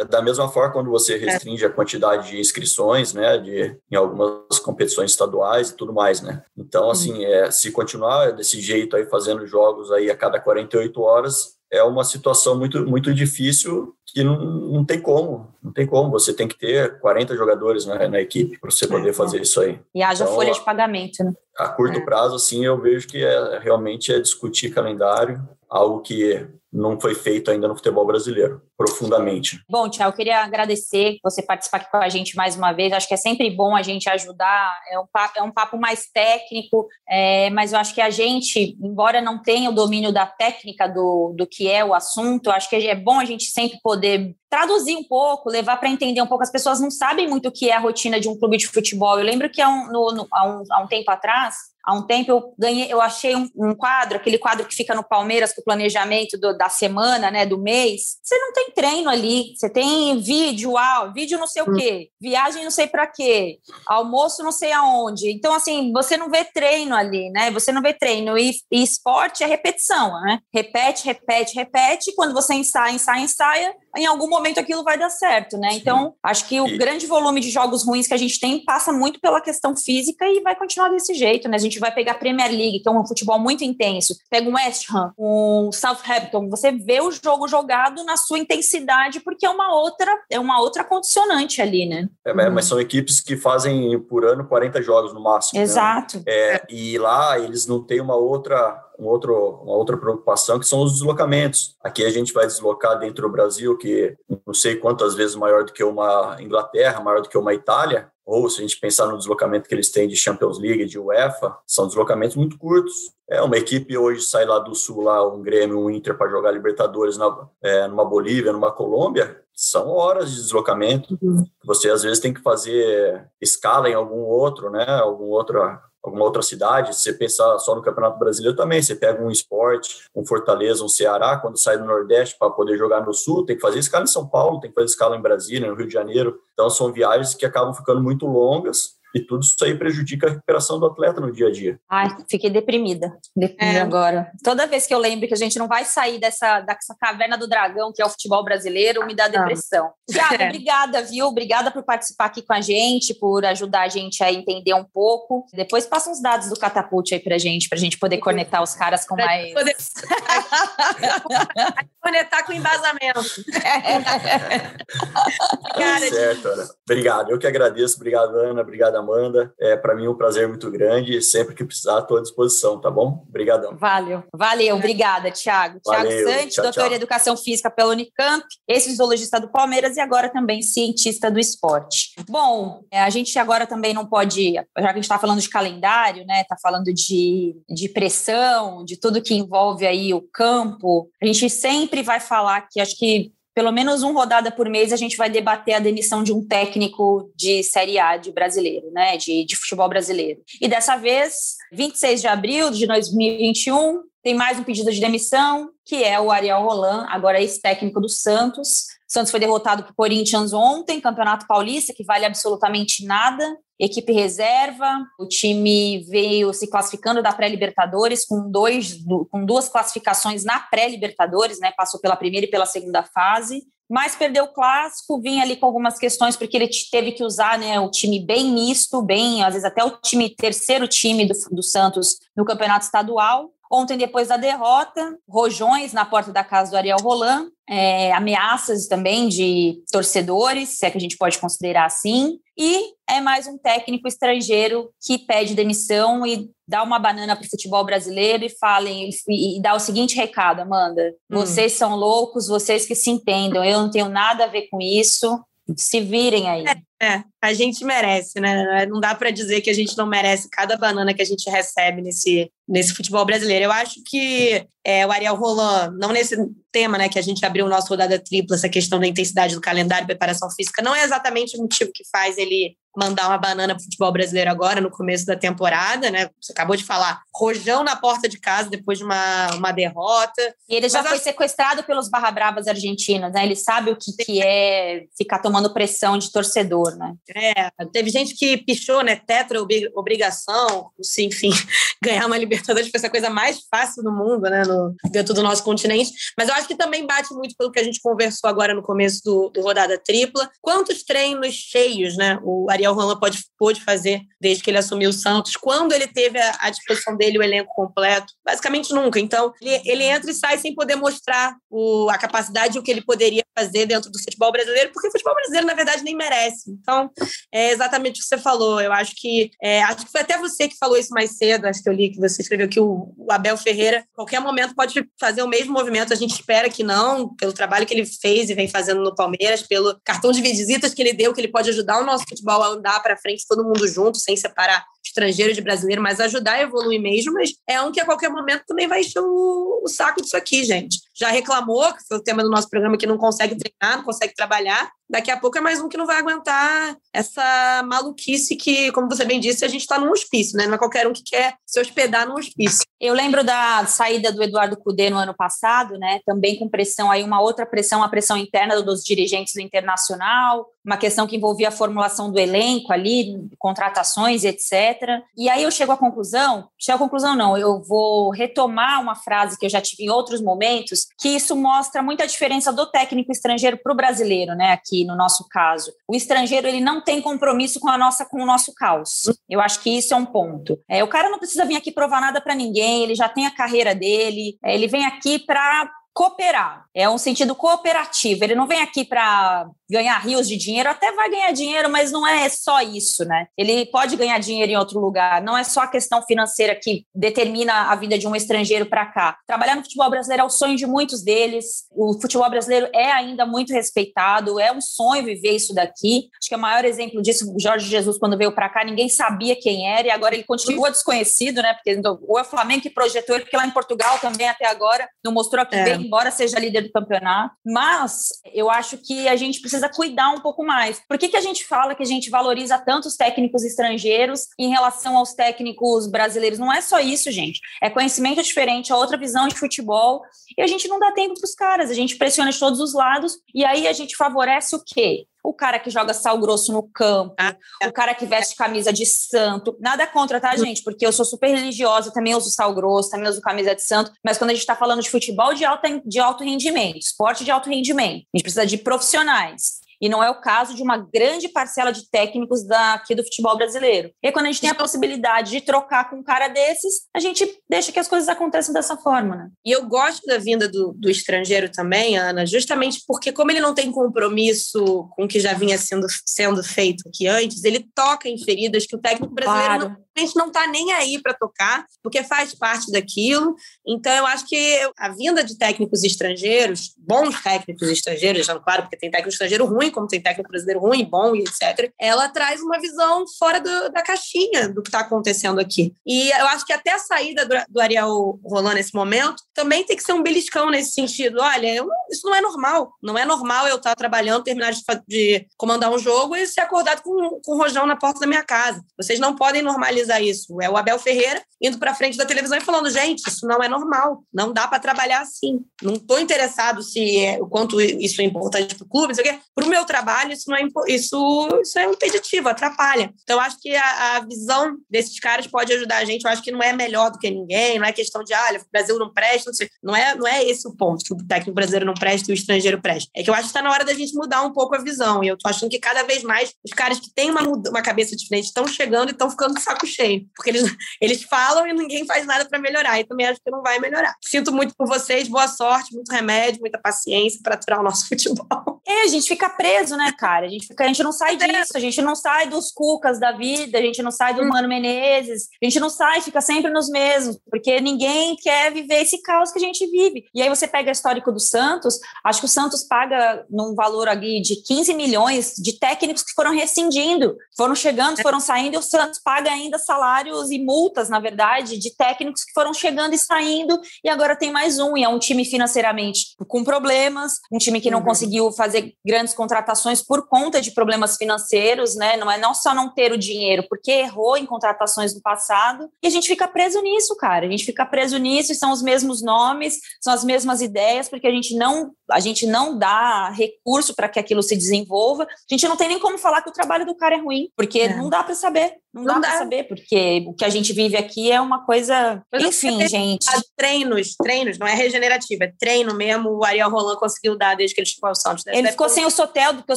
é da mesma forma, quando você restringe a quantidade de inscrições, né, de, em algumas competições estaduais e tudo mais, né? Então, assim, é, se continuar desse jeito aí, fazendo jogos aí a cada 48 horas, é uma situação muito, muito difícil que não, não tem como, não tem como. Você tem que ter 40 jogadores na, na equipe para você poder é, fazer isso aí. E haja então, folha de pagamento, né? A curto é. prazo, assim, eu vejo que é, realmente é discutir calendário, algo que não foi feito ainda no futebol brasileiro, profundamente. Bom, Tiago, queria agradecer você participar aqui com a gente mais uma vez. Acho que é sempre bom a gente ajudar. É um papo, é um papo mais técnico, é, mas eu acho que a gente, embora não tenha o domínio da técnica do, do que é o assunto, acho que é bom a gente sempre poder traduzir um pouco, levar para entender um pouco. As pessoas não sabem muito o que é a rotina de um clube de futebol. Eu lembro que há um, no, no, há um, há um tempo atrás, há um tempo eu ganhei, eu achei um, um, quadro, aquele quadro que fica no Palmeiras com o planejamento do, da semana, né, do mês. Você não tem treino ali, você tem vídeo, ah, vídeo não sei o quê, viagem não sei para quê, almoço não sei aonde. Então assim, você não vê treino ali, né? Você não vê treino e, e esporte é repetição, né? Repete, repete, repete. Quando você ensaia, ensaia, ensaia, em algum momento aquilo vai dar certo, né? Então, acho que o e... grande volume de jogos ruins que a gente tem passa muito pela questão física e vai continuar desse jeito, né? A gente vai pegar a Premier League, que é um futebol muito intenso, pega um West Ham, um Southampton, você vê o jogo jogado na sua intensidade, porque é uma outra, é uma outra condicionante ali, né? É, mas são equipes que fazem por ano 40 jogos no máximo. Né? Exato. Né? É, e lá eles não têm uma outra um outro, uma outra preocupação, que são os deslocamentos. Aqui a gente vai deslocar dentro do Brasil, que não sei quantas vezes maior do que uma Inglaterra, maior do que uma Itália, ou se a gente pensar no deslocamento que eles têm de Champions League, de UEFA, são deslocamentos muito curtos. É uma equipe hoje sai lá do sul, lá um Grêmio, um Inter para jogar Libertadores na, é, numa Bolívia, numa Colômbia, são horas de deslocamento. Uhum. Você às vezes tem que fazer escala em algum outro, né? Algum outro alguma outra cidade, se você pensar só no Campeonato Brasileiro também, você pega um esporte, um Fortaleza, um Ceará, quando sai do Nordeste para poder jogar no Sul, tem que fazer escala em São Paulo, tem que fazer escala em Brasília, no Rio de Janeiro. Então são viagens que acabam ficando muito longas e tudo isso aí prejudica a recuperação do atleta no dia a dia. Ai, fiquei deprimida. Deprimida é. agora. Toda vez que eu lembro que a gente não vai sair dessa, dessa caverna do dragão, que é o futebol brasileiro, me dá depressão. Tiago, é. obrigada, viu? Obrigada por participar aqui com a gente, por ajudar a gente a entender um pouco. Depois passa uns dados do Catapult aí pra gente, pra gente poder conectar os caras com mais. Poder... conectar com embasamento. É. Cara, certo, Ana. Obrigado. Eu que agradeço. Obrigado, Ana. Obrigado, Obrigado, Amanda. É para mim um prazer muito grande. Sempre que precisar, estou à disposição, tá bom? Obrigadão. Valeu. Valeu. Obrigada, Tiago. Tiago Santos, tchau, doutor tchau. em Educação Física pela Unicamp, ex-fisiologista do Palmeiras e agora também cientista do esporte. Bom, é, a gente agora também não pode, já que a gente está falando de calendário, né? Está falando de, de pressão, de tudo que envolve aí o campo. A gente sempre vai falar que acho que pelo menos uma rodada por mês a gente vai debater a demissão de um técnico de Série A de brasileiro, né, de, de futebol brasileiro. E dessa vez, 26 de abril de 2021, tem mais um pedido de demissão, que é o Ariel Roland, agora ex-técnico do Santos. Santos foi derrotado por Corinthians ontem, Campeonato Paulista, que vale absolutamente nada. Equipe reserva, o time veio se classificando da pré-Libertadores com, dois, com duas classificações na pré-Libertadores, né? Passou pela primeira e pela segunda fase mas perdeu o clássico, vinha ali com algumas questões, porque ele teve que usar né, o time bem misto, bem, às vezes até o time, terceiro time do, do Santos no campeonato estadual. Ontem, depois da derrota, rojões na porta da casa do Ariel Roland, é, ameaças também de torcedores, se é que a gente pode considerar assim, e é mais um técnico estrangeiro que pede demissão e dá uma banana para o futebol brasileiro e falem e, e dá o seguinte recado, Amanda: hum. vocês são loucos, vocês que se entendam, eu não tenho nada a ver com isso, se virem aí. É. É, a gente merece, né? Não dá para dizer que a gente não merece cada banana que a gente recebe nesse, nesse futebol brasileiro. Eu acho que é, o Ariel Roland, não nesse tema, né, que a gente abriu o nosso rodada tripla, essa questão da intensidade do calendário, preparação física, não é exatamente o motivo que faz ele mandar uma banana para o futebol brasileiro agora, no começo da temporada, né? Você acabou de falar, rojão na porta de casa depois de uma, uma derrota. E ele já Mas foi acho... sequestrado pelos barra bravas argentinos, né? Ele sabe o que, que é ficar tomando pressão de torcedor, né? É, teve gente que pichou, né? Tetra obrigação, se, enfim, ganhar uma Libertadores foi essa coisa mais fácil do mundo, né? No, dentro do nosso continente. Mas eu acho que também bate muito pelo que a gente conversou agora no começo do, do rodada tripla. Quantos treinos cheios, né? O Ariel Roland pode, pôde fazer desde que ele assumiu o Santos, quando ele teve à disposição dele o elenco completo? Basicamente nunca. Então, ele, ele entra e sai sem poder mostrar o, a capacidade e o que ele poderia fazer dentro do futebol brasileiro, porque o futebol brasileiro, na verdade, nem merece. Então, é exatamente o que você falou. Eu acho que é, acho que foi até você que falou isso mais cedo. Acho que eu li que você escreveu que o, o Abel Ferreira, qualquer momento, pode fazer o mesmo movimento. A gente espera que não, pelo trabalho que ele fez e vem fazendo no Palmeiras, pelo cartão de visitas que ele deu, que ele pode ajudar o nosso futebol andar para frente, todo mundo junto, sem separar estrangeiro de brasileiro, mas ajudar a evoluir mesmo. Mas é um que a qualquer momento também vai encher o, o saco disso aqui, gente. Já reclamou, que foi o tema do nosso programa, que não consegue treinar, não consegue trabalhar. Daqui a pouco é mais um que não vai aguentar essa maluquice que, como você bem disse, a gente está num hospício, né? Não é qualquer um que quer se hospedar num hospício. Eu lembro da saída do Eduardo Cudê no ano passado, né? Também com pressão aí, uma outra pressão, a pressão interna dos dirigentes do Internacional, uma questão que envolvia a formulação do elenco ali, contratações, etc. E aí eu chego à conclusão, chego à conclusão não, eu vou retomar uma frase que eu já tive em outros momentos, que isso mostra muita diferença do técnico estrangeiro para o brasileiro, né? Aqui no nosso caso, o estrangeiro ele não tem compromisso com a nossa, com o nosso caos. Eu acho que isso é um ponto. É, o cara não precisa vir aqui provar nada para ninguém, ele já tem a carreira dele, é, ele vem aqui para cooperar. É um sentido cooperativo. Ele não vem aqui para ganhar rios de dinheiro, até vai ganhar dinheiro, mas não é só isso, né? Ele pode ganhar dinheiro em outro lugar, não é só a questão financeira que determina a vida de um estrangeiro para cá. Trabalhar no futebol brasileiro é o sonho de muitos deles. O futebol brasileiro é ainda muito respeitado, é um sonho viver isso daqui. Acho que o maior exemplo disso, o Jorge Jesus, quando veio para cá, ninguém sabia quem era e agora ele continua desconhecido, né? Porque ou é o Flamengo que projetou ele, porque lá em Portugal também até agora não mostrou que é. bem, embora seja líder do campeonato. Mas eu acho que a gente precisa cuidar um pouco mais. Por que, que a gente fala que a gente valoriza tanto os técnicos estrangeiros em relação aos técnicos brasileiros? Não é só isso, gente. É conhecimento diferente, é outra visão de futebol. E a gente não dá tempo para os caras, a gente pressiona de todos os lados. E aí a gente favorece o quê? O cara que joga sal grosso no campo, ah, é. o cara que veste camisa de santo. Nada contra, tá, gente? Porque eu sou super religiosa, também uso sal grosso, também uso camisa de santo. Mas quando a gente está falando de futebol de, alta, de alto rendimento, esporte de alto rendimento, a gente precisa de profissionais. E não é o caso de uma grande parcela de técnicos daqui do futebol brasileiro. E quando a gente tem a possibilidade de trocar com um cara desses, a gente deixa que as coisas aconteçam dessa forma, né? E eu gosto da vinda do, do estrangeiro também, Ana, justamente porque como ele não tem compromisso com o que já vinha sendo, sendo feito aqui antes, ele toca em feridas que o técnico brasileiro claro. não, não está nem aí para tocar, porque faz parte daquilo. Então, eu acho que a vinda de técnicos estrangeiros, bons técnicos estrangeiros, já claro, porque tem técnico estrangeiro ruim, como tem técnico brasileiro ruim, bom e etc., ela traz uma visão fora do, da caixinha do que está acontecendo aqui. E eu acho que até a saída do, do Ariel Roland nesse momento também tem que ser um beliscão nesse sentido. Olha, isso não é normal. Não é normal eu estar trabalhando, terminar de, de comandar um jogo e ser acordado com, com um rojão na porta da minha casa. Vocês não podem normalizar isso. É o Abel Ferreira indo para frente da televisão e falando: gente, isso não é normal. Não dá para trabalhar assim. Não estou interessado se é, o quanto isso é importante para o clube, para o meu trabalho, isso, não é, isso, isso é impeditivo, atrapalha. Então, acho que a, a, visão desses caras pode ajudar a gente. Eu acho que não é melhor do que ninguém, não é questão de, ah, o Brasil não presta, não, sei. não, é, não é esse o ponto, que o técnico brasileiro não presta e o estrangeiro presta. É que eu acho que está na hora da gente mudar um pouco a visão. E eu estou achando que cada vez mais os caras que têm uma, uma cabeça diferente estão chegando e estão ficando de saco cheio. Porque eles, eles falam e ninguém faz nada para melhorar. E também acho que não vai melhorar. Sinto muito por vocês, boa sorte, muito remédio, muita paciência para aturar o nosso futebol. É, a gente fica preso, né, cara? A gente, fica, a gente não sai disso, a gente não sai dos Cucas da vida, a gente não sai do hum. Mano Menezes, a gente não sai, fica sempre nos mesmos, porque ninguém quer viver esse caos que a gente vive. E aí você pega o histórico do Santos, acho que o Santos paga num valor ali de 15 milhões de técnicos que foram rescindindo, foram chegando, foram saindo, e o Santos paga ainda salários e multas, na verdade, de técnicos que foram chegando e saindo, e agora tem mais um, e é um time financeiramente com problemas, um time que não uhum. conseguiu fazer grandes contratações por conta de problemas financeiros, né? Não é não só não ter o dinheiro, porque errou em contratações no passado, e a gente fica preso nisso, cara. A gente fica preso nisso e são os mesmos nomes, são as mesmas ideias, porque a gente não, a gente não dá recurso para que aquilo se desenvolva. A gente não tem nem como falar que o trabalho do cara é ruim, porque é. não dá para saber. Não, não dá, dá. para saber, porque o que a gente vive aqui é uma coisa. Mas Enfim, gente. Treinos, treinos, não é regenerativa, é treino mesmo. O Ariel Roland conseguiu dar desde que ele ficou ao Santos. Ele Deve ficou sem o Soteldo, porque o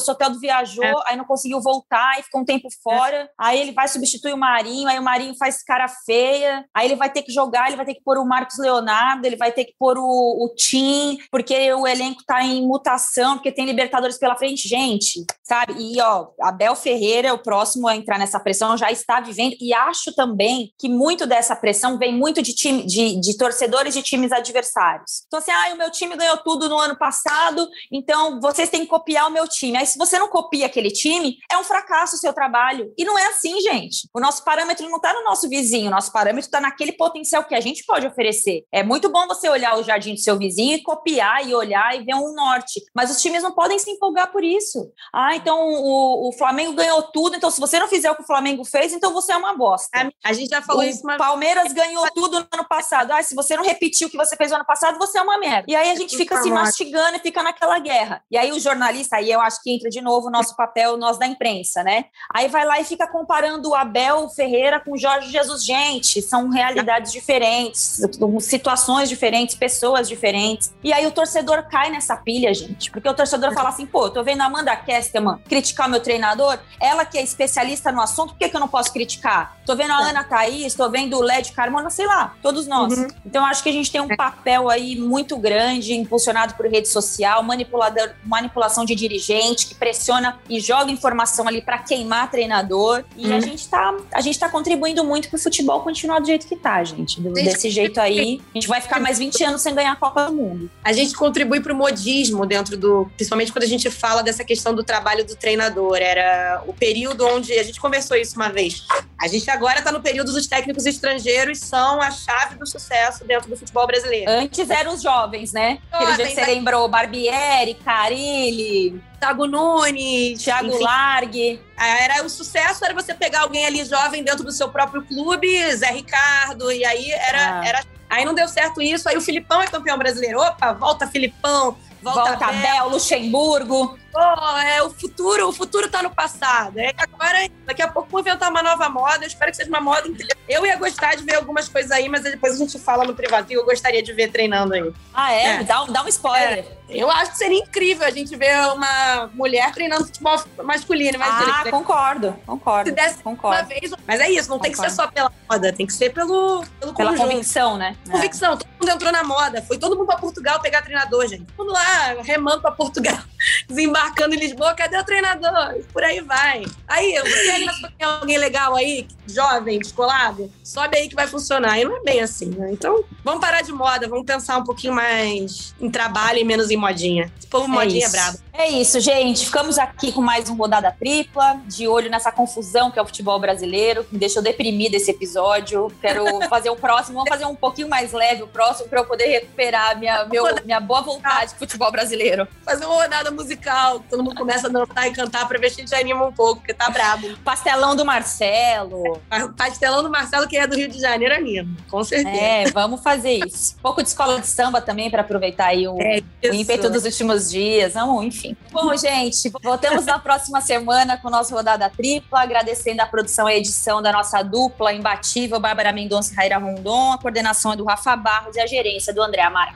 Soteldo viajou, é. aí não conseguiu voltar, e ficou um tempo fora. É. Aí ele vai substituir o Marinho, aí o Marinho faz cara feia, aí ele vai ter que jogar, ele vai ter que pôr o Marcos Leonardo, ele vai ter que pôr o, o Tim, porque o elenco tá em mutação, porque tem Libertadores pela frente. Gente, sabe? E, ó, Abel Ferreira, o próximo a entrar nessa pressão, já está vivendo, e acho também que muito dessa pressão vem muito de, time, de, de torcedores de times adversários. Então, assim, ah, o meu time ganhou tudo no ano passado, então vocês têm que copiar o meu time. Aí, se você não copia aquele time, é um fracasso o seu trabalho. E não é assim, gente. O nosso parâmetro não está no nosso vizinho, o nosso parâmetro está naquele potencial que a gente pode oferecer. É muito bom você olhar o jardim do seu vizinho e copiar e olhar e ver um norte, mas os times não podem se empolgar por isso. Ah, então o, o Flamengo ganhou tudo, então se você não fizer o que o Flamengo fez, então você é uma bosta. A, gente já falou o isso uma Palmeiras ganhou tudo no ano passado. Ah, se você não repetiu o que você fez no ano passado, você é uma merda. E aí a gente fica se mastigando e fica naquela guerra. E aí o jornalista, aí eu acho que entra de novo o nosso papel, nós da imprensa, né? Aí vai lá e fica comparando o Abel Ferreira com o Jorge Jesus. Gente, são realidades diferentes, situações diferentes, pessoas diferentes. E aí o torcedor cai nessa pilha, gente. Porque o torcedor fala assim, pô, tô vendo a Amanda Kesterman criticar o meu treinador, ela que é especialista no assunto, por que, que eu não posso criticar? Tô vendo a é. Ana Thaís, tô vendo o Led Carmona, sei lá, todos nós. Uhum. Então, acho que a gente tem um é. papel aí muito grande, impulsionado por rede social, manipulador, manipulação de dirigente, que pressiona e joga informação ali para queimar treinador. E uhum. a gente tá, a gente tá contribuindo muito pro futebol continuar do jeito que tá, gente. Desse jeito aí, a gente vai ficar mais 20 anos sem ganhar a Copa do Mundo. A gente contribui pro modismo dentro do. Principalmente quando a gente fala dessa questão do trabalho do treinador. Era o período onde. A gente conversou isso uma vez. A gente agora está no período dos técnicos estrangeiros são a chave do sucesso dentro do futebol brasileiro. Antes eram os jovens, né? Jovens, que você lembrou Barbieri, Carilli, Thiago Nunes, Thiago enfim. Largue. Era o sucesso era você pegar alguém ali jovem dentro do seu próprio clube, Zé Ricardo, e aí era, ah. era aí não deu certo isso, aí o Filipão é campeão brasileiro. Opa, volta Filipão, volta, volta Abel, Luxemburgo. Oh, é o futuro, o futuro tá no passado. É, agora, daqui a pouco vou inventar uma nova moda. Eu espero que seja uma moda inteira. Eu ia gostar de ver algumas coisas aí, mas depois a gente fala no privado que eu gostaria de ver treinando aí. Ah, é? é. Dá, dá um spoiler. É. Eu acho que seria incrível a gente ver uma mulher treinando futebol masculino. ah, concordo, concordo. Se desse concordo. uma vez. Mas é isso, não concordo. tem que ser só pela moda, tem que ser pelo, pelo Pela conjunto. convicção, né? Convicção. É. Todo mundo entrou na moda. Foi todo mundo pra Portugal pegar treinador, gente. Todo mundo lá remando pra Portugal, desembarcando em Lisboa. Cadê o treinador? Por aí vai. Aí, você tem alguém legal aí, jovem, descolado? Sobe aí que vai funcionar. E não é bem assim, né? Então, vamos parar de moda, vamos pensar um pouquinho mais em trabalho e menos em modinha. Esse povo é modinha isso. é brabo. É isso, gente. Ficamos aqui com mais um rodada tripla, de olho nessa confusão que é o futebol brasileiro, que me deixou deprimida esse episódio. Quero fazer o próximo, vamos fazer um pouquinho mais leve o próximo para eu poder recuperar minha, meu, minha boa vontade com futebol brasileiro. Fazer uma rodada musical, todo mundo começa a dançar e cantar pra ver se a gente anima um pouco, porque tá brabo. Pastelão do Marcelo. Pastelão do Marcelo, que é do Rio de Janeiro, anima, com certeza. É, vamos fazer isso. Um pouco de escola de samba também para aproveitar aí o, é o ímpeto dos últimos dias. Vamos, enfim enfim. Bom, gente, voltamos na próxima semana com nossa rodada tripla, agradecendo a produção e a edição da nossa dupla imbatível, Bárbara Mendonça e Raira Rondon, a coordenação é do Rafa Barros e a gerência do André Amaral.